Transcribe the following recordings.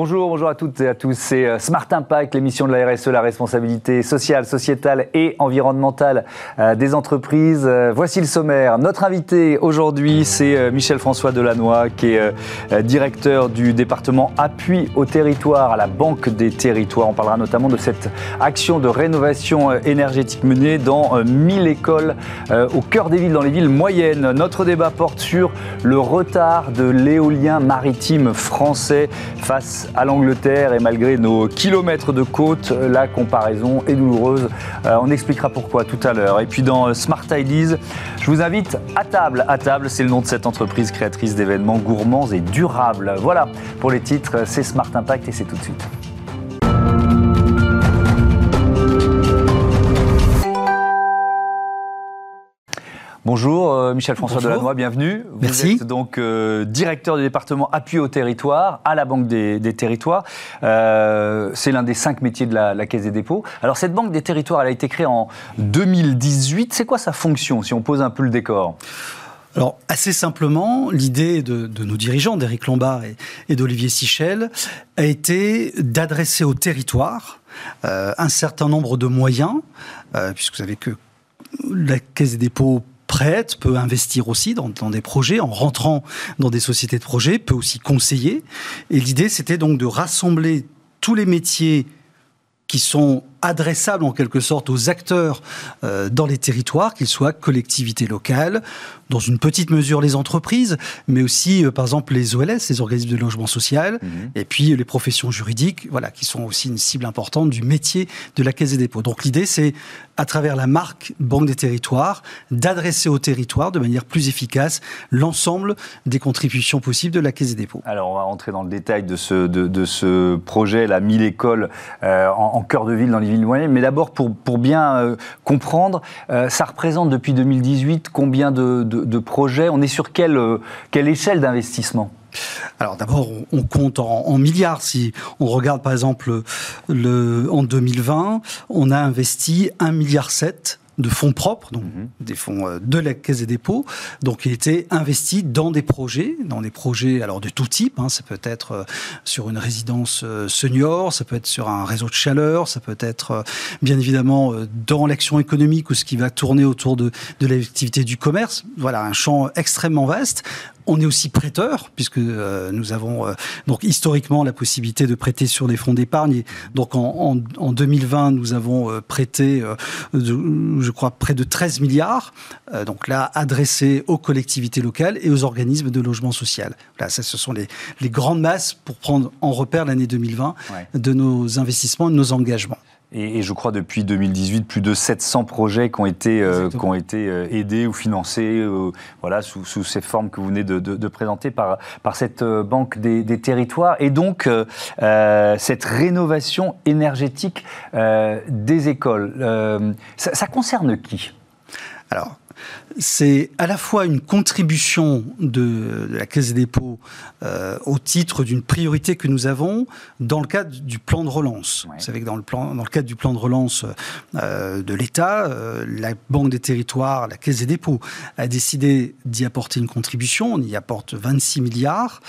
Bonjour, à toutes et à tous. C'est euh, Smart Impact, l'émission de la RSE, la responsabilité sociale, sociétale et environnementale euh, des entreprises. Euh, voici le sommaire. Notre invité aujourd'hui, c'est Michel-François Delannoy, qui est directeur du département appui au territoire à la Banque des territoires. On parlera notamment de cette action de rénovation énergétique menée dans 1000 écoles au cœur des villes, dans les villes moyennes. Notre débat porte sur le retard de l'éolien maritime français face à l'Angleterre et malgré nos kilomètres de côte, la comparaison est douloureuse. Euh, on expliquera pourquoi tout à l'heure. Et puis dans Smart Ideas, je vous invite à table. À table, c'est le nom de cette entreprise créatrice d'événements gourmands et durables. Voilà pour les titres, c'est Smart Impact et c'est tout de suite. Bonjour euh, Michel-François Delannoy, bienvenue. Vous Merci. êtes donc euh, directeur du département appui au territoire à la Banque des, Territoires. Euh, c'est l'un des cinq métiers de la, Caisse des dépôts. Alors cette Banque des Territoires, elle a été créée en 2018. C'est quoi sa fonction si on pose un peu le décor? Alors, assez simplement, l'idée de, nos dirigeants, d'Éric Lombard et, d'Olivier Sichel, a été d'adresser au territoire un certain nombre de moyens, puisque vous savez que la Caisse des dépôts prête, peut investir aussi dans, des projets, en rentrant dans des sociétés de projets, peut aussi conseiller. Et l'idée, c'était donc de rassembler tous les métiers qui sont adressables en quelque sorte aux acteurs euh, dans les territoires, qu'ils soient collectivités locales, dans une petite mesure les entreprises, mais aussi euh, par exemple les OLS, les organismes de logement social, mhm. et puis les professions juridiques, voilà, qui sont aussi une cible importante du métier de la Caisse des dépôts. Donc l'idée, c'est à travers la marque Banque des territoires, d'adresser au territoire de manière plus efficace l'ensemble des contributions possibles de la Caisse des dépôts. Alors on va rentrer dans le détail de ce, de, ce projet, la 1000 écoles euh, en, cœur de ville dans mais d'abord pour, pour bien euh, comprendre, ça représente depuis 2018 combien de de, projets? On est sur quelle, euh, quelle échelle d'investissement? Alors d'abord, on compte en, milliards. Si on regarde par exemple le, en 2020, on a investi 1,7 milliard de fonds propres, donc mhm. des fonds euh, de la Caisse des dépôts, donc il était investi dans des projets, dans des projets alors de tout type. Hein, ça peut être euh, sur une résidence euh, senior, ça peut être sur un réseau de chaleur, ça peut être bien évidemment dans l'action économique ou ce qui va tourner autour de, de l'activité du commerce. Voilà, un champ extrêmement vaste. On est aussi prêteur, puisque euh, nous avons euh, donc historiquement la possibilité de prêter sur des fonds d'épargne. Donc en, 2020, nous avons euh, prêté, je crois, près de 13 milliards. donc là, adressés aux collectivités locales et aux organismes de logement social. Là, ça, ce sont les, grandes masses pour prendre en repère l'année 2020 de nos investissements et de nos engagements. Et, je crois depuis 2018, plus de 700 projets qui ont été, euh, qui ont été euh, aidés ou financés euh, voilà, sous, sous, cette forme que vous venez de, de, présenter par, par cette Banque des, des territoires. Et donc, cette rénovation énergétique des écoles, ça, ça concerne qui? Alors, c'est à la fois une contribution de, la Caisse des dépôts euh, au titre d'une priorité que nous avons dans le cadre du plan de relance. Vous savez que dans le, plan, dans le cadre du plan de relance euh, de l'État, euh, la Banque des territoires, la Caisse des dépôts, a décidé d'y apporter une contribution. On y apporte 26 milliards.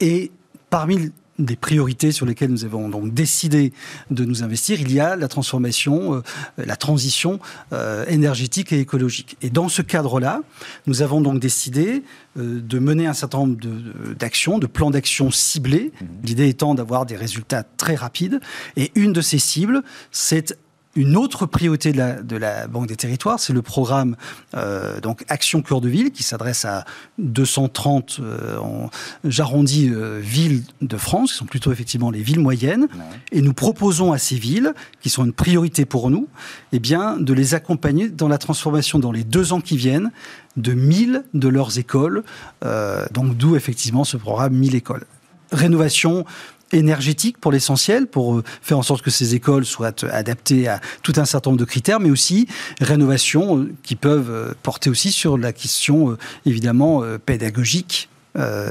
et parmi des priorités sur lesquelles nous avons donc décidé de nous investir, il y a la transformation, euh, la transition euh, énergétique et écologique. Et dans ce cadre-là, nous avons donc décidé euh, de mener un certain nombre d'actions, de, de, plans d'action ciblés, mmh. l'idée étant d'avoir des résultats très rapides. Et une de ces cibles, c'est une autre priorité de la, de la Banque des Territoires, c'est le programme euh, donc Action Cœur de Ville qui s'adresse à 230, euh, j'arrondis, euh, villes de France, qui sont plutôt effectivement les villes moyennes. Et nous proposons à ces villes, qui sont une priorité pour nous, eh bien, de les accompagner dans la transformation dans les deux ans qui viennent de 1000 de leurs écoles. Donc d'où effectivement ce programme 1000 écoles rénovation énergétique pour l'essentiel, pour euh, faire en sorte que ces écoles soient adaptées à tout un certain nombre de critères, mais aussi rénovation euh, qui peuvent euh, porter aussi sur la question évidemment pédagogique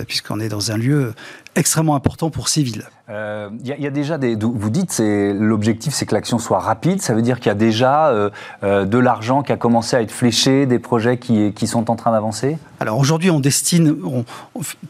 puisqu'on est dans un lieu extrêmement important pour ces villes. Il euh, y, a déjà des. Vous dites c'est l'objectif, c'est que l'action soit rapide. Ça veut dire qu'il y a déjà euh, euh, de l'argent qui a commencé à être fléché, des projets qui, qui sont en train d'avancer? Alors aujourd'hui, on destine,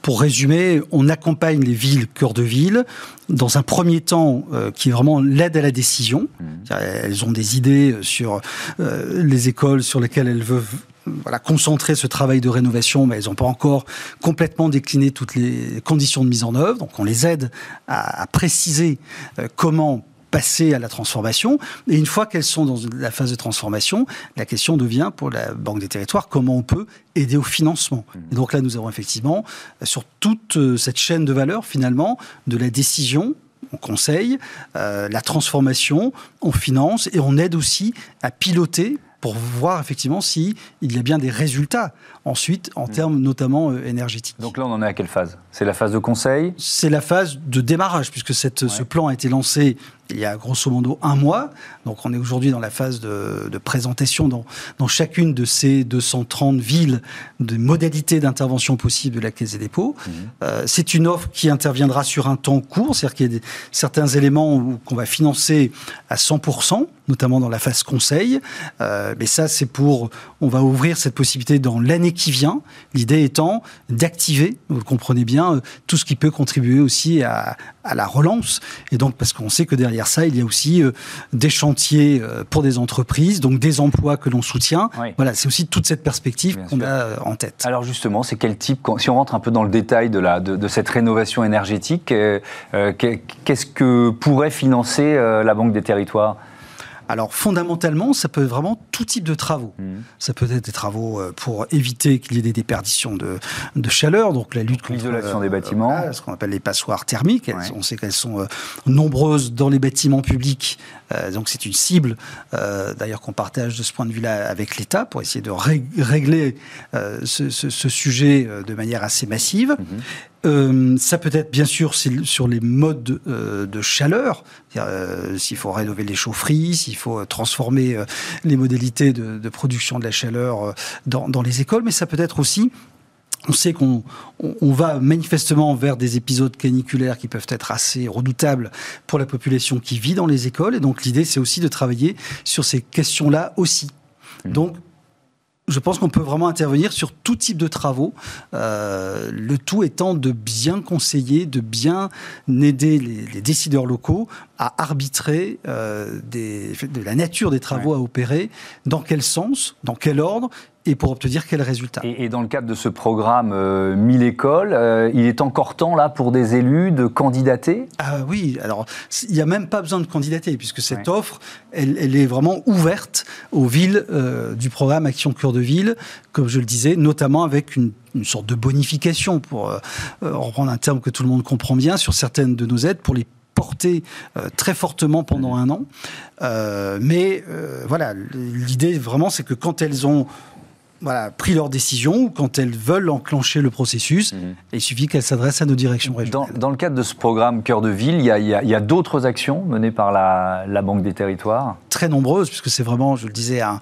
pour résumer, on accompagne les villes cœur de ville dans un premier temps qui est vraiment l'aide à la décision. Mmh. Elles ont des idées sur les écoles sur lesquelles elles veulent voilà, concentrer ce travail de rénovation, mais elles n'ont pas encore complètement décliné toutes les conditions de mise en œuvre. Donc on les aide à, préciser euh, comment passer à la transformation. Et une fois qu'elles sont dans la phase de transformation, la question devient pour la Banque des territoires comment on peut aider au financement. Et donc là, nous avons effectivement euh, sur toute euh, cette chaîne de valeur finalement de la décision on conseille, la transformation, on finance et on aide aussi à piloter pour voir effectivement s'il y a bien des résultats ensuite en mm. termes notamment euh, énergétiques. Donc là, on en est à quelle phase? C'est la phase de conseil C'est la phase de démarrage, puisque cette, ce plan a été lancé il y a grosso modo un mois. Donc on est aujourd'hui dans la phase de, présentation dans, dans, chacune de ces 230 villes de modalités d'intervention possibles de la Caisse des dépôts. Mhm. Euh, c'est une offre qui interviendra sur un temps court, c'est-à-dire qu'il y a certains éléments qu'on va financer à 100%, notamment dans la phase conseil. Euh, mais ça, c'est pour... On va ouvrir cette possibilité dans l'année qui vient, l'idée étant d'activer, vous le comprenez bien, euh, tout ce qui peut contribuer aussi à, à la relance. Et donc, parce qu'on sait que derrière ça, il y a aussi euh, des chantiers euh, pour des entreprises, donc des emplois que l'on soutient. Voilà, c'est aussi toute cette perspective qu'on a euh, en tête. Alors justement, c'est quel type, si on rentre un peu dans le détail de, la, de, cette rénovation énergétique, qu'est-ce que pourrait financer la Banque des Territoires? Alors fondamentalement, ça peut être vraiment tout type de travaux. Mmh. Ça peut être des travaux euh, pour éviter qu'il y ait des déperditions de, chaleur, donc la lutte contre l'isolation des euh, bâtiments, ce qu'on appelle les passoires thermiques. On sait qu'elles sont euh, nombreuses dans les bâtiments publics, donc c'est une cible d'ailleurs qu'on partage de ce point de vue-là avec l'État pour essayer de régler ce, sujet de manière assez massive. Mmh. Euh, ça peut être bien sûr sur les modes euh, de chaleur, euh, s'il faut rénover les chaufferies, s'il faut transformer les modalités de, production de la chaleur dans, dans, les écoles, mais ça peut être aussi on sait qu'on on, va manifestement vers des épisodes caniculaires qui peuvent être assez redoutables pour la population qui vit dans les écoles. Et donc l'idée, c'est aussi de travailler sur ces questions-là aussi. Mmh. Donc je pense qu'on peut vraiment intervenir sur tout type de travaux, euh, le tout étant de bien conseiller, de bien aider les, décideurs locaux à arbitrer euh, de la nature des travaux à opérer, dans quel sens, dans quel ordre, et pour obtenir quel résultat. Et, dans le cadre de ce programme 1000 euh, écoles, euh, il est encore temps là pour des élus de candidater? Ah Oui, alors il n'y a même pas besoin de candidater puisque cette offre, elle, est vraiment ouverte aux villes euh, du programme Action Cœur de Ville, comme je le disais, notamment avec une, sorte de bonification, pour reprendre un terme que tout le monde comprend bien, sur certaines de nos aides pour les porter très fortement pendant un an. mais voilà, l'idée vraiment, c'est que quand elles ont voilà, pris leur décision ou quand elles veulent enclencher le processus, mhm. il suffit qu'elles s'adressent à nos directions régionales. Dans, le cadre de ce programme Cœur de Ville, il y a, d'autres actions menées par la, Banque des Territoires? Très nombreuses, puisque c'est vraiment, je le disais, un,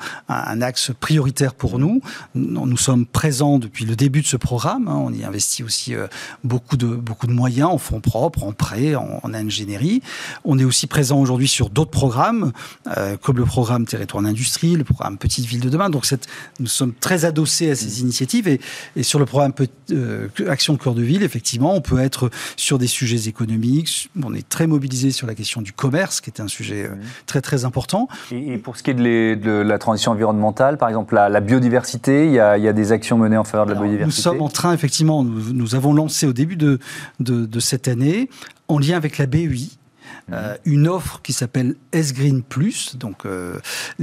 axe prioritaire pour nous. nous. sommes présents depuis le début de ce programme. Hein. on y investit aussi euh, beaucoup, de, beaucoup de moyens en fonds propres, en prêts, en, ingénierie. On est aussi présent aujourd'hui sur d'autres programmes, euh, comme le programme Territoire d'industrie, le programme Petite Ville de demain. Donc cette, nous sommes très très adossé à ces mm. initiatives. Et, et, sur le programme euh, Action Cœur de Ville, effectivement, on peut être sur des sujets économiques. On est très mobilisé sur la question du commerce, qui est un sujet euh, mm. très très important. Et, pour ce qui est de, la transition environnementale, par exemple la, biodiversité, il y, a, il y, a, des actions menées en faveur de la biodiversité. Nous sommes en train, effectivement, nous, nous avons lancé au début de, de, de cette année, en lien avec la BEI, euh, une offre qui s'appelle S-Green Plus, donc, euh,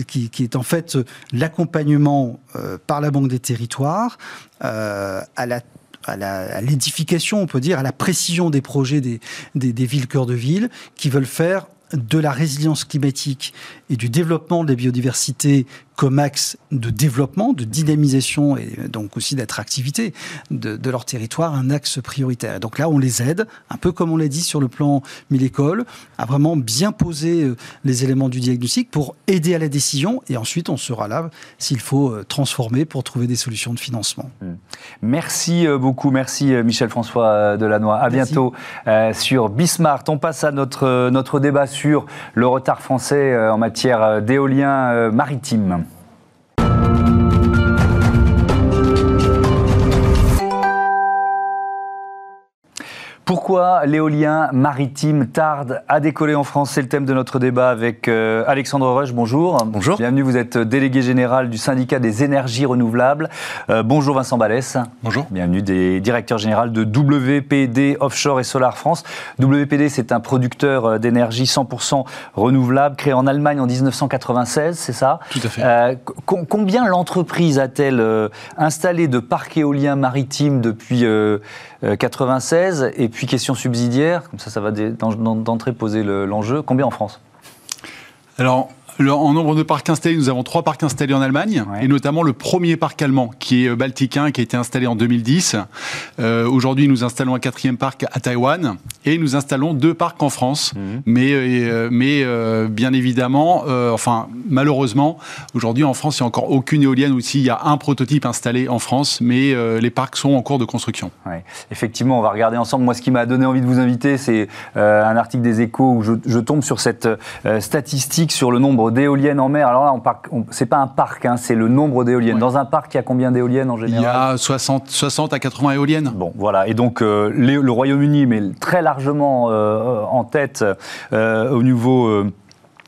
qui, est en fait l'accompagnement euh, par la Banque des Territoires à la à l'édification, on peut dire, à la précision des projets des, des, villes cœur de ville qui veulent faire de la résilience climatique et du développement des biodiversités comme axe de développement, de dynamisation et donc aussi d'attractivité de, de, leur territoire, un axe prioritaire. donc là, on les aide, un peu comme on l'a dit sur le plan mille écoles, à vraiment bien poser euh, les éléments du diagnostic pour aider à la décision et ensuite on sera là s'il faut euh, transformer pour trouver des solutions de financement. Hmm. Merci euh, beaucoup, merci Michel-François Delannoy. À bientôt sur Bismart. On passe à notre, notre débat sur le retard français en matière d'éolien maritime. Pourquoi l'éolien maritime tarde à décoller en France? C'est le thème de notre débat avec euh, Alexandre Rush. Bonjour. Bonjour. Bienvenue, vous êtes délégué général du syndicat des énergies renouvelables. Euh, bonjour Vincent Ballès. Bonjour. Bienvenue des directeurs général de WPD Offshore et Solar France. WPD, c'est un producteur euh, d'énergie 100% renouvelable créé en Allemagne en 1996, c'est ça? Tout à fait. combien l'entreprise a-t-elle installé de parcs éoliens maritimes depuis 96 et puis question subsidiaire, comme ça, ça va d'entrée poser l'enjeu. Combien en France? Alors, en nombre de parcs installés, nous avons trois parcs installés en Allemagne, et notamment le premier parc allemand, qui est euh, Baltic 1, qui a été installé en 2010. Euh, aujourd'hui, nous installons un quatrième parc à Taïwan, et nous installons deux parcs en France. Mhm. Mais, euh, mais bien évidemment, enfin, malheureusement, aujourd'hui en France, il n'y a encore aucune éolienne, aussi il y a un prototype installé en France, mais les parcs sont en cours de construction. Effectivement, on va regarder ensemble. Moi, ce qui m'a donné envie de vous inviter, c'est un article des échos où je, je tombe sur cette statistique sur le nombre d'éoliennes en mer. Alors là, on c'est pas un parc, hein, c'est le nombre d'éoliennes. Dans un parc, il y a combien d'éoliennes en général? Il y a 60, 60 à 80 éoliennes. Bon, voilà. Et donc, euh, le Royaume-Uni met très largement euh, en tête euh, au niveau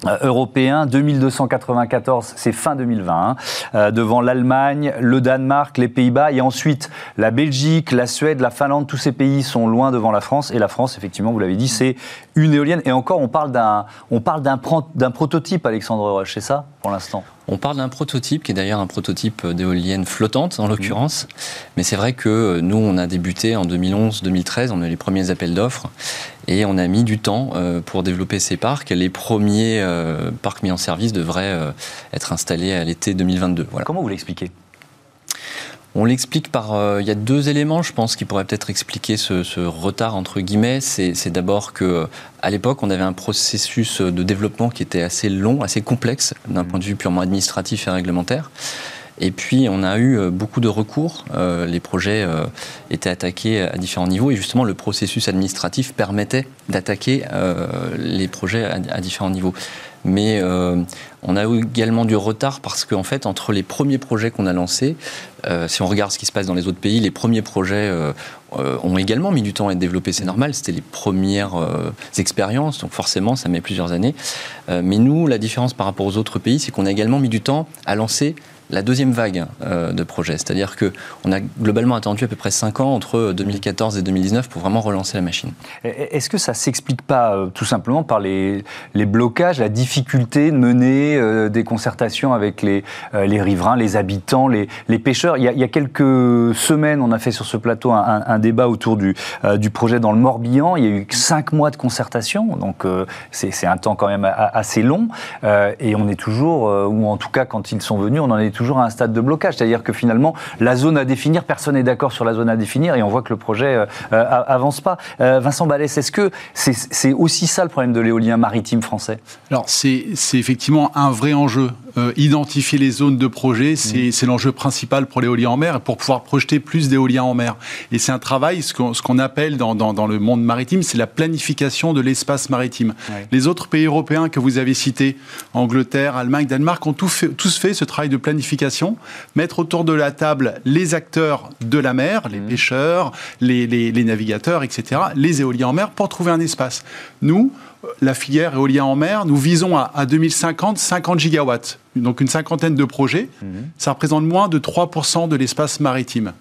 euh, européen, 2294, c'est fin 2020, hein. euh, devant l'Allemagne, le Danemark, les Pays-Bas, et ensuite la Belgique, la Suède, la Finlande, tous ces pays sont loin devant la France, et la France, effectivement, vous l'avez dit, c'est une éolienne, et encore, on parle d'un, on parle d'un, d'un prototype, Alexandre Roche, c'est ça, pour l'instant? On parle d'un prototype qui est d'ailleurs un prototype d'éolienne flottante en l'occurrence, mais c'est vrai que nous on a débuté en 2011-2013, on a eu les premiers appels d'offres. Et on a mis du temps euh, pour développer ces parcs. Les premiers euh, parcs mis en service devraient euh, être installés à l'été 2022. Comment vous l'expliquez? On l'explique par. Euh, il y a deux éléments, je pense, qui pourraient peut-être expliquer ce, retard entre guillemets. C'est d'abord que à l'époque, on avait un processus de développement qui était assez long, assez complexe d'un mmh. point de vue purement administratif et réglementaire. Et puis, on a eu euh, beaucoup de recours. Euh, les projets étaient attaqués à différents niveaux et justement, le processus administratif permettait d'attaquer les projets à, différents niveaux. Mais on a eu également du retard parce qu'en fait, entre les premiers projets qu'on a lancés, euh, si on regarde ce qui se passe dans les autres pays, les premiers projets euh, euh, ont également mis du temps à être développés, c'est normal, c'était les premières expériences, donc forcément, ça met plusieurs années. mais nous, la différence par rapport aux autres pays, c'est qu'on a également mis du temps à lancer la deuxième vague euh, de projets. C'est-à-dire qu'on a globalement attendu à peu près 5 ans entre 2014 et 2019 pour vraiment relancer la machine. Est-ce que ça ne s'explique pas euh, tout simplement par les, blocages, la difficulté de mener euh, des concertations avec les, riverains, les habitants, les, pêcheurs? Il y, a, quelques semaines, on a fait sur ce plateau un, débat autour du, du, projet dans le Morbihan. Il y a eu 5 mois de concertation, donc c'est un temps quand même assez long. et on est toujours, ou en tout cas quand ils sont venus, on en est toujours à un stade de blocage. C'est-à-dire que finalement, la zone à définir, personne n'est d'accord sur la zone à définir et on voit que le projet euh, euh, avance pas. Euh, Vincent Ballès, est-ce que c'est aussi ça le problème de l'éolien maritime français? Alors, c'est effectivement un vrai enjeu. Identifier les zones de projet, mmh. c'est l'enjeu principal pour l'éolien en mer, pour pouvoir projeter plus d'éolien en mer. Et c'est un travail, ce qu'on appelle dans, dans, le monde maritime, c'est la planification de l'espace maritime. Les autres pays européens que vous avez cités, Angleterre, Allemagne, Danemark, ont fait, tous fait ce travail de planification mettre autour de la table les acteurs de la mer, les mmh. pêcheurs, les, navigateurs, etc., les éoliens en mer, pour trouver un espace. Nous, la filière éolien en mer, nous visons à, 2050 50 gigawatts, donc une cinquantaine de projets. Mmh. Ça représente moins de 3% de l'espace maritime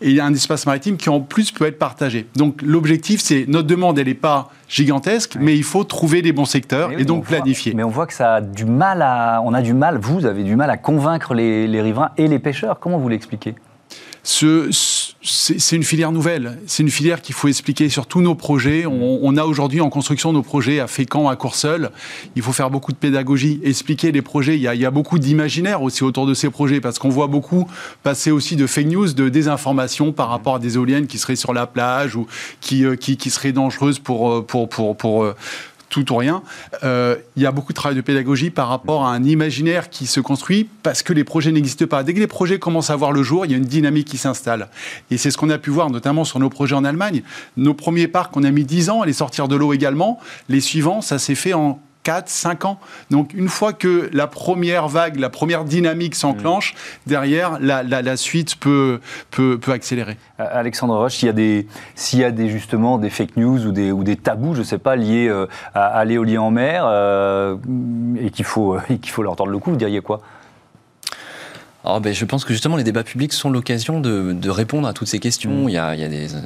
et il y a un espace maritime qui en plus peut être partagé. Donc l'objectif, c'est notre demande, elle n'est pas gigantesque, mais il faut trouver les bons secteurs et donc planifier. mais on voit que ça a du mal à, on a du mal, vous avez du mal à convaincre les, les riverains et les pêcheurs. Comment vous l'expliquez? C'est une filière nouvelle. C'est une filière qu'il faut expliquer sur tous nos projets. On, a aujourd'hui en construction nos projets à Fécamp, à Courseul. Il faut faire beaucoup de pédagogie, expliquer les projets. Il y a, beaucoup d'imaginaire aussi autour de ces projets parce qu'on voit beaucoup passer aussi de fake news, de désinformation par rapport à des éoliennes qui seraient sur la plage ou qui, euh, qui, qui seraient dangereuses pour, euh, pour, pour, pour, euh, tout ou rien. Euh, il y a beaucoup de travail de pédagogie par rapport à un imaginaire qui se construit parce que les projets n'existent pas. Dès que les projets commencent à voir le jour, il y a une dynamique qui s'installe. Et c'est ce qu'on a pu voir notamment sur nos projets en Allemagne. Nos premiers parcs, on a mis 10 ans à les sortir de l'eau également. Les suivants, ça s'est fait en 4, 5 ans. Donc une fois que la première vague, la première dynamique s'enclenche, derrière, la, suite peut, peut, accélérer. Alexandre Roche, s'il y a, des, s'il y a des, justement des fake news ou des, ou des tabous, je ne sais pas, liés euh, à, l'éolien en mer, euh, et qu'il faut, qu'il faut leur tordre le cou, vous diriez quoi? Alors, ben, je pense que justement les débats publics sont l'occasion de, de, répondre à toutes ces questions. Mm. Il, y a, il, y a, des euh,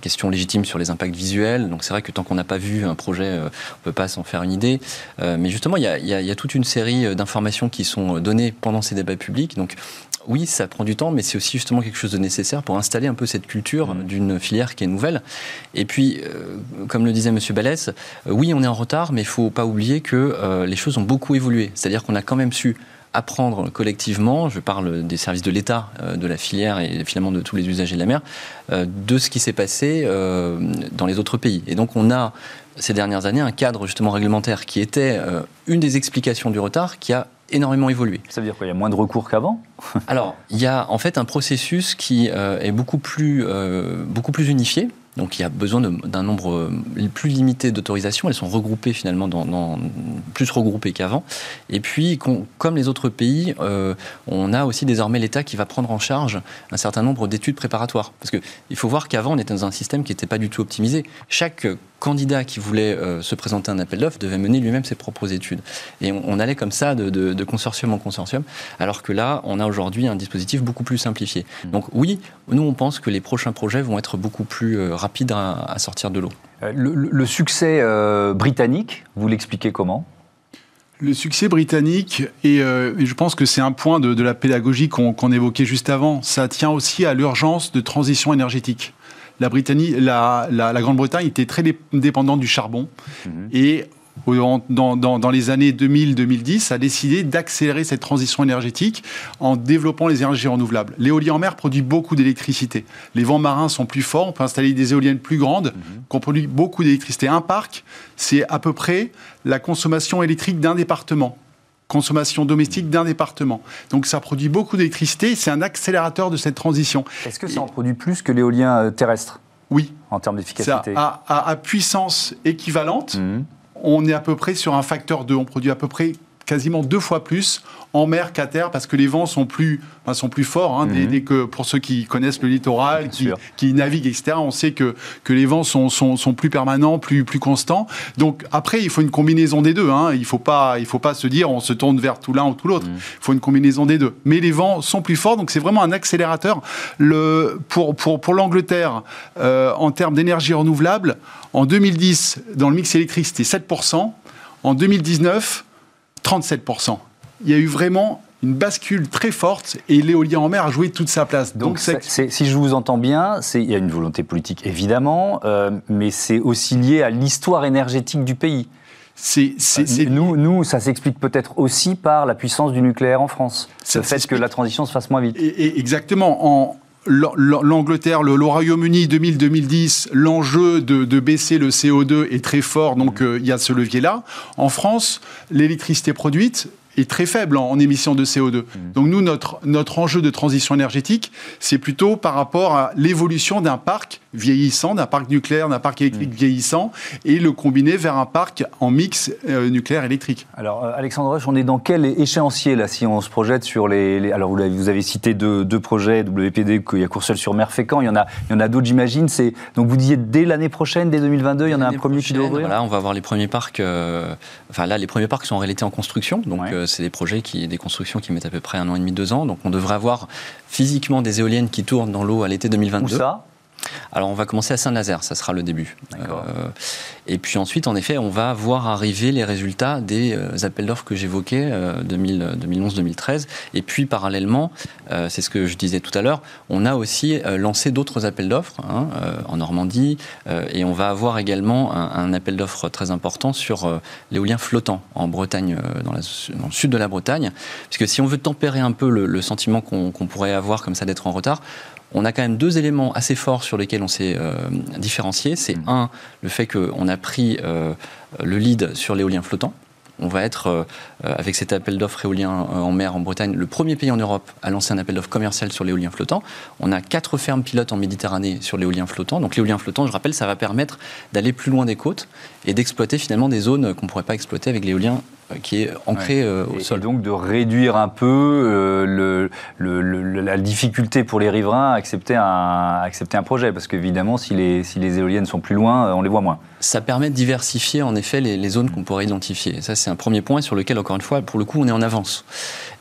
questions légitimes sur les impacts visuels. Donc c'est vrai que tant qu'on n'a pas vu un projet, euh, on peut pas s'en faire une idée. Euh, mais justement, il y, a, il, y a, il y, a, toute une série d'informations qui sont données pendant ces débats publics. Donc oui, ça prend du temps, mais c'est aussi justement quelque chose de nécessaire pour installer un peu cette culture mm. d'une filière qui est nouvelle. Et puis, comme le disait Monsieur Balès, oui, on est en retard, mais il faut pas oublier que les choses ont beaucoup évolué. C'est-à-dire qu'on a quand même su apprendre collectivement, je parle des services de l'État, euh, de la filière et finalement de tous les usagers de la mer, euh, de ce qui s'est passé euh, dans les autres pays. Et donc on a ces dernières années un cadre justement réglementaire qui était une des explications du retard qui a énormément évolué. Ça veut dire qu'il y a moins de recours qu'avant? Alors, il y a en fait un processus qui est beaucoup plus, beaucoup plus unifié. Donc il y a besoin d'un nombre euh, plus limité d'autorisations. Elles sont regroupées finalement, plus regroupées qu'avant. Et puis, comme les autres pays, euh, on a aussi désormais l'État qui va prendre en charge un certain nombre d'études préparatoires. Parce qu'il faut voir qu'avant, on était dans un système qui n'était pas du tout optimisé. Chaque candidat qui voulait euh, se présenter un appel d'offres devait mener lui-même ses propres études. Et on, allait comme ça de, consortium en consortium, alors que là, on a aujourd'hui un dispositif beaucoup plus simplifié. Mmh. Donc oui, nous, on pense que les prochains projets vont être beaucoup plus euh, rapides à, sortir de l'eau. Euh, le, succès britannique, vous l'expliquez comment? Le succès britannique, et, je pense que c'est un point de, la pédagogie qu'on évoquait juste avant, ça tient aussi à l'urgence de transition énergétique la, la, Grande-Bretagne était très dépendante du charbon. Mhm. Et dans, les années 2000-2010, a décidé d'accélérer cette transition énergétique en développant les énergies renouvelables. L'éolien en mer produit beaucoup d'électricité. Les vents marins sont plus forts, on peut installer des éoliennes plus grandes, mhm. qu'on produit beaucoup d'électricité. Un parc, c'est à peu près la consommation électrique d'un département consommation domestique d'un département. Donc ça produit beaucoup d'électricité, c'est un accélérateur de cette transition. Est-ce que ça en produit plus que l'éolien euh, terrestre? Oui. En termes d'efficacité à, à, puissance équivalente, mmh. on est à peu près sur un facteur 2. On produit à peu près quasiment deux fois plus en mer qu'à terre parce que les vents sont plus, sont plus forts. Hein, dès, mhm. que, pour ceux qui connaissent le littoral, qui, qui, naviguent, etc., on sait que, que les vents sont, sont, sont, plus permanents, plus, plus constants. Donc après, il faut une combinaison des deux. Hein. Il ne faut, pas, il faut pas se dire on se tourne vers tout l'un ou tout l'autre. Mhm. Il faut une combinaison des deux. Mais les vents sont plus forts, donc c'est vraiment un accélérateur. Le, pour pour, pour l'Angleterre, euh, en termes d'énergie renouvelable, en 2010, dans le mix électrique, c'était 7%. En 2019, 37%. Il y a eu vraiment une bascule très forte et l'éolien en mer a joué toute sa place. Donc, si je vous entends bien, il y a une volonté politique évidemment, euh, mais c'est aussi lié à l'histoire énergétique du pays. Euh, nous, nous, ça s'explique peut-être aussi par la puissance du nucléaire en France. le fait que la transition se fasse moins vite. Et, exactement. En, L'Angleterre, le, Royaume-Uni 2000-2010, l'enjeu de, baisser le CO2 est très fort, donc euh, il y a ce levier-là. En France, l'électricité produite, est très faible en, émissions de CO2. Mmh. Donc nous, notre, notre enjeu de transition énergétique, c'est plutôt par rapport à l'évolution d'un parc vieillissant, d'un parc nucléaire, d'un parc électrique mmh. vieillissant, et le combiner vers un parc en mix euh, nucléaire électrique. Alors euh, Alexandre Roche, on est dans quel échéancier là, si on se projette sur les... alors vous avez, vous avez, cité deux, deux projets, WPD, il y a Courseul-sur-Mer-Fécamp, il y en a, il y en a d'autres j'imagine. Donc vous disiez dès l'année prochaine, dès 2022, il y en a un premier qui doit ouvrir? Voilà, on va avoir les premiers parcs, euh, enfin là les premiers parcs sont en réalité en construction, donc c'est des projets, qui, des constructions qui mettent à peu près un an et demi, deux ans. Donc on devrait avoir physiquement des éoliennes qui tournent dans l'eau à l'été 2022. Où ça? Alors on va commencer à Saint-Nazaire, ça sera le début. Euh, et puis ensuite, en effet, on va voir arriver les résultats des euh, appels d'offres que j'évoquais, 2011-2013. Et puis parallèlement, c'est ce que je disais tout à l'heure, on a aussi lancé d'autres appels d'offres hein, en Normandie, et on va avoir également un, appel d'offres très important sur l'éolien flottant en Bretagne, dans, le sud de la Bretagne. Parce que si on veut tempérer un peu le, sentiment qu'on pourrait avoir comme ça d'être en retard, on a quand même deux éléments assez forts sur lesquels on s'est euh, différencié. C'est mmh. un, le fait qu'on a pris euh, le lead sur l'éolien flottant. On va être, euh, avec cet appel d'offres éolien en mer en Bretagne, le premier pays en Europe à lancer un appel d'offres commercial sur l'éolien flottant. On a quatre fermes pilotes en Méditerranée sur l'éolien flottant. Donc l'éolien flottant, je rappelle, ça va permettre d'aller plus loin des côtes et d'exploiter finalement des zones qu'on ne pourrait pas exploiter avec l'éolien euh, qui est ancré euh, au sol. Et donc de réduire un peu euh, le, la difficulté pour les riverains à accepter un, accepter un projet, parce qu'évidemment, si les, si les éoliennes sont plus loin, on les voit moins. Ça permet de diversifier en effet les, les zones qu'on pourrait identifier. Ça, c'est un premier point sur lequel, encore une fois, pour le coup, on est en avance.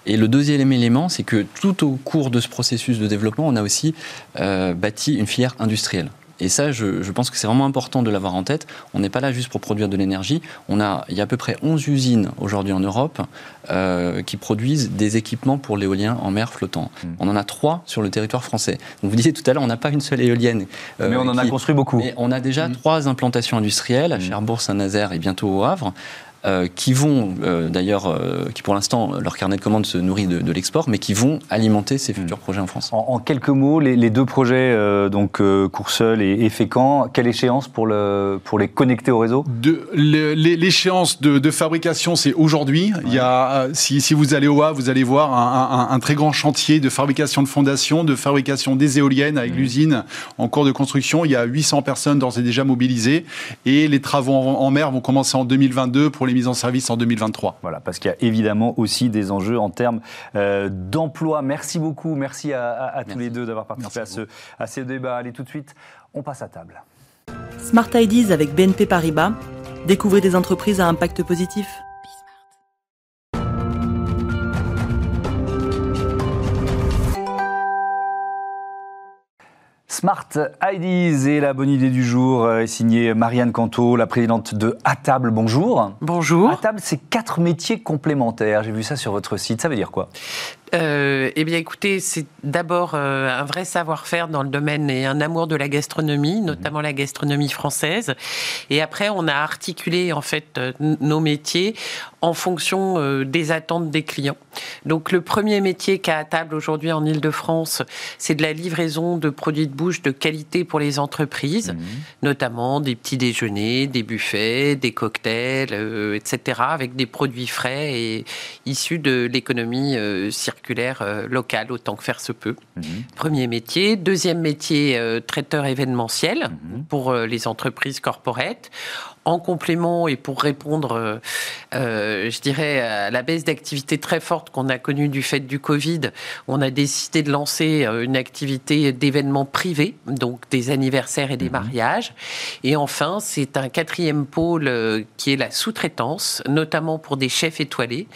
Et le deuxième élément, c'est que tout au cours de ce processus de développement, on a aussi bâti une filière industrielle. Et ça, je, pense que c'est vraiment important de l'avoir en tête. On n'est pas là juste pour produire de l'énergie. On a, il y a à peu près 11 usines aujourd'hui en Europe euh, qui produisent des équipements pour l'éolien en mer flottant. Hmm. On en a trois sur le territoire français. Donc vous disiez tout à l'heure, on n'a pas une seule éolienne. Euh, mais on en a construit beaucoup. Mais on a déjà hmm. trois implantations industrielles à hmm. Cherbourg, Saint-Nazaire et bientôt au Havre. Euh, qui vont euh, d'ailleurs, euh, qui pour l'instant, leur carnet de commandes se nourrit de, l'export, mais qui vont alimenter ces futurs hmm. projets en France. En, quelques mots, les, deux projets, donc Courseul et, Fécamp, quelle échéance pour, le, pour les connecter au réseau? L'échéance de, fabrication, c'est aujourd'hui. Il y a, si, si, vous allez au Havre, vous allez voir un, très grand chantier de fabrication de fondations, de fabrication des éoliennes avec hmm. l'usine en cours de construction. Il y a 800 personnes d'ores et déjà mobilisées et les travaux en, en mer vont commencer en 2022 pour les mise en service en 2023. Voilà, parce qu'il y a évidemment aussi des enjeux en termes euh, d'emploi. Merci beaucoup, merci à, tous les deux d'avoir participé à ce, à ce débat. Allez, tout de suite, on passe à table. Smart Ideas avec BNP Paribas. Découvrez des entreprises à impact positif. Smart IDs et la bonne idée du jour euh, est signée Marianne Canto, la présidente de Atable. Bonjour. Bonjour. Atable, c'est quatre métiers complémentaires. J'ai vu ça sur votre site. Ça veut dire quoi? Euh, eh bien, écoutez, c'est d'abord euh, un vrai savoir-faire dans le domaine et un amour de la gastronomie, mhm. notamment la gastronomie française. Et après, on a articulé en fait euh, nos métiers en fonction des attentes des clients. Donc, le premier métier qu'a à table aujourd'hui en Ile-de-France, c'est de la livraison de produits de bouche de qualité pour les entreprises, mhm. notamment des petits déjeuners, des buffets, des cocktails, etc., avec des produits frais et issus de l'économie circulaire euh, local autant que faire se peut. Mhm. Premier métier. Deuxième métier, euh, traiteur événementiel mhm. pour euh, les entreprises corporates en complément et pour répondre, je dirais, à la baisse d'activité très forte qu'on a connue du fait du Covid, on a décidé de lancer une activité d'événements privés, donc des anniversaires et des mhm. mariages. Et enfin, c'est un quatrième pôle qui est la sous-traitance, notamment pour des chefs étoilés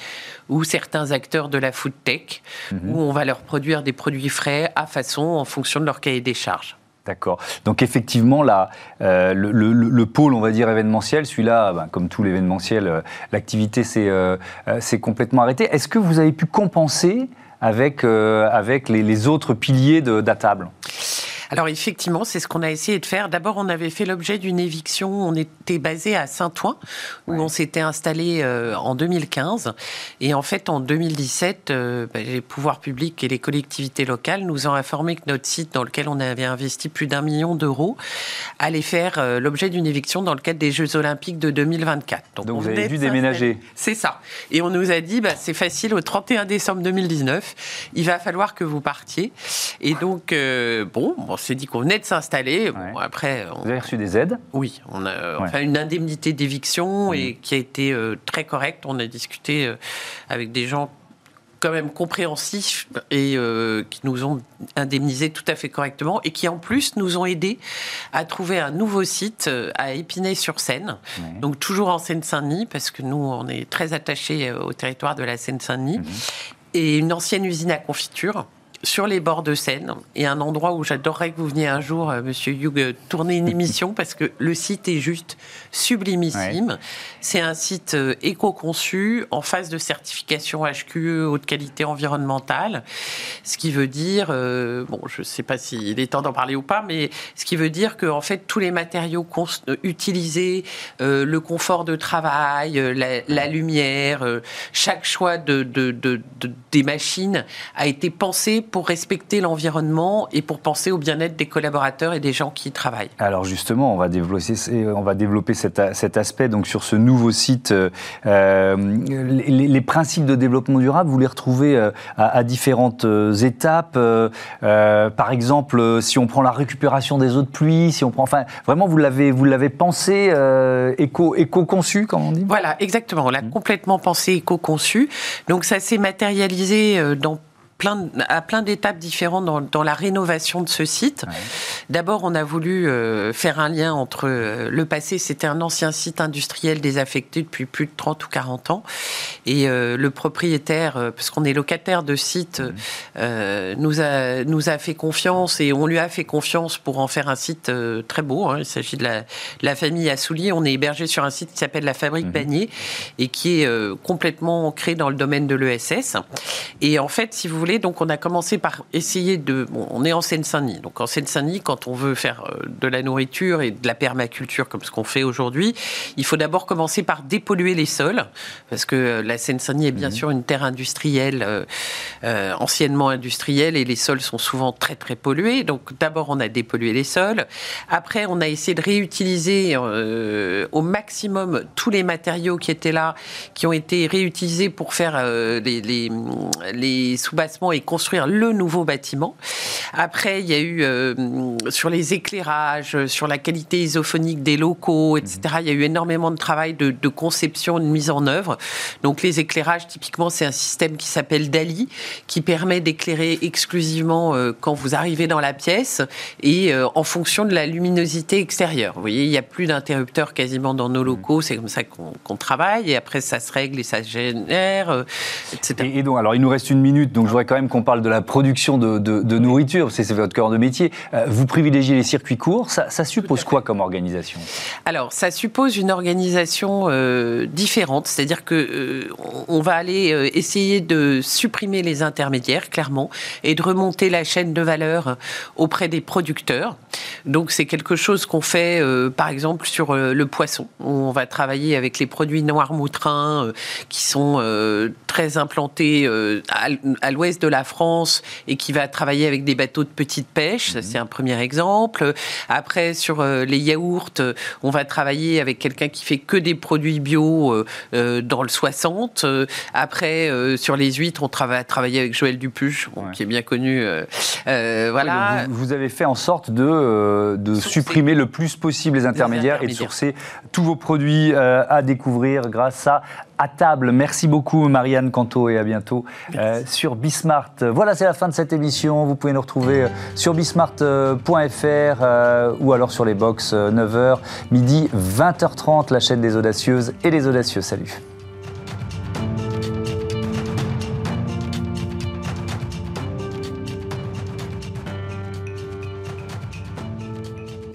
ou certains acteurs de la food tech, mhm. où on va leur produire des produits frais à façon en fonction de leur cahier des charges. D'accord. Donc effectivement, là, euh, le, pôle, on va dire, événementiel, celui-là, ben, comme tout l'événementiel, euh, l'activité s'est euh, complètement arrêtée. Est-ce que vous avez pu compenser avec, avec les, les autres piliers d'Atable alors effectivement, c'est ce qu'on a essayé de faire. D'abord, on avait fait l'objet d'une éviction. On était basé à Saint-Ouen, où on s'était installé euh, en 2015. Et en fait, en 2017, euh, bah, les pouvoirs publics et les collectivités locales nous ont informé que notre site, dans lequel on avait investi plus d'un million d'euros, allait faire euh, l'objet d'une éviction dans le cadre des Jeux Olympiques de 2024. Donc, vous avez dû déménager. C'est ça. Et on nous a dit, bah, c'est facile, au 31 décembre 2019, il va falloir que vous partiez. Et donc, bon, bon s'est dit qu'on venait de s'installer. après, Vous avez reçu des aides? Oui, on a enfin, une indemnité d'éviction et qui a été euh, très correcte. On a discuté euh, avec des gens quand même compréhensifs et euh, qui nous ont indemnisé tout à fait correctement et qui en plus nous ont aidés à trouver un nouveau site à Épinay-sur-Seine, donc toujours en Seine-Saint-Denis parce que nous on est très attachés au territoire de la Seine-Saint-Denis, mhm. et une ancienne usine à confiture sur les bords de Seine. Et un endroit où j'adorerais que vous veniez un jour, euh, Monsieur Hugh, tourner une émission parce que le site est juste sublimissime. C'est un site euh, éco-conçu en phase de certification HQE haute qualité environnementale, ce qui veut dire, euh, bon, je ne sais pas s'il est temps d'en parler ou pas, mais ce qui veut dire que en fait tous les matériaux utilisés, le confort de travail, la, lumière, chaque choix de, de, de, des machines a été pensé pour respecter l'environnement et pour penser au bien-être des collaborateurs et des gens qui y travaillent. Alors justement, on va développer, on va développer cet, cet aspect donc sur ce nouveau site. Euh, les, principes de développement durable, vous les retrouvez euh, à, différentes euh, étapes. par exemple, si on prend la récupération des eaux de pluie, si on prend, enfin, vraiment, vous l'avez, vous l'avez pensé éco, éco-conçu, comme on dit? Voilà, exactement. On l'a mmh. complètement pensé éco-conçu. Donc ça s'est matérialisé dans à plein d'étapes différentes dans, la rénovation de ce site. D'abord, on a voulu euh, faire un lien entre euh, le passé, c'était un ancien site industriel désaffecté depuis plus de 30 ou 40 ans, et euh, le propriétaire, puisqu'on est locataire de site, mmh. nous, a, nous a fait confiance et on lui a fait confiance pour en faire un site très beau. Hein. Il s'agit de la, famille Assouli. On est hébergé sur un site qui s'appelle la Fabrique mmh. et qui est complètement ancré dans le domaine de l'ESS. Et en fait, si vous voulez, donc on a commencé par essayer de... on est en Seine-Saint-Denis. Donc en Seine-Saint-Denis, quand on veut faire euh, de la nourriture et de la permaculture comme ce qu'on fait aujourd'hui, il faut d'abord commencer par dépolluer les sols, parce que euh, la Seine-Saint-Denis est bien mhm. sûr une terre industrielle, euh, anciennement industrielle, et les sols sont souvent très très pollués. Donc d'abord on a dépollué les sols. Après on a essayé de réutiliser au maximum tous les matériaux qui étaient là, qui ont été réutilisés pour faire les, les, les et construire le nouveau bâtiment. Après, il y a eu euh, sur les éclairages, sur la qualité isophonique des locaux, etc. Il y a eu énormément de travail de, conception, de mise en œuvre. Donc les éclairages, typiquement, c'est un système qui s'appelle DALI, qui permet d'éclairer exclusivement euh, quand vous arrivez dans la pièce et euh, en fonction de la luminosité extérieure. Vous voyez, il n'y a plus d'interrupteurs quasiment dans nos locaux, c'est comme ça qu'on travaille, et après ça se règle et ça se génère, etc. Et, donc, alors il nous reste une minute, donc je voudrais quand même qu'on parle de la production de, nourriture, c'est votre cœur de métier. Euh, vous privilégiez les circuits courts, ça, suppose quoi comme organisation? Alors, ça suppose une organisation euh, différente, c'est-à-dire que euh, on va aller essayer de supprimer les intermédiaires, clairement, et de remonter la chaîne de valeur auprès des producteurs. Donc, c'est quelque chose qu'on fait, par exemple, sur le poisson. On va travailler avec les produits noirs moutrins qui sont très implantés à l'ouest de la France et qui va travailler avec des bateaux de petite pêche. Mhm. c'est un premier exemple. Après, sur euh, les yaourts, euh, on va travailler avec quelqu'un qui fait que des produits bio euh, dans le 60. Après, sur les huîtres, on va travailler avec Joël Dupuche, qui est bien connu. voilà. vous, avez fait en sorte de, de supprimer le plus possible les intermédiaires, et de sourcer tous vos produits à découvrir grâce à à table. Merci beaucoup Marianne Canto et à bientôt sur Bismarck voilà, c'est la fin de cette émission. Vous pouvez nous retrouver euh, sur bismart.fr euh, ou alors sur les box 9h, euh, midi, 20h30, la chaîne des audacieuses et des audacieux. Salut.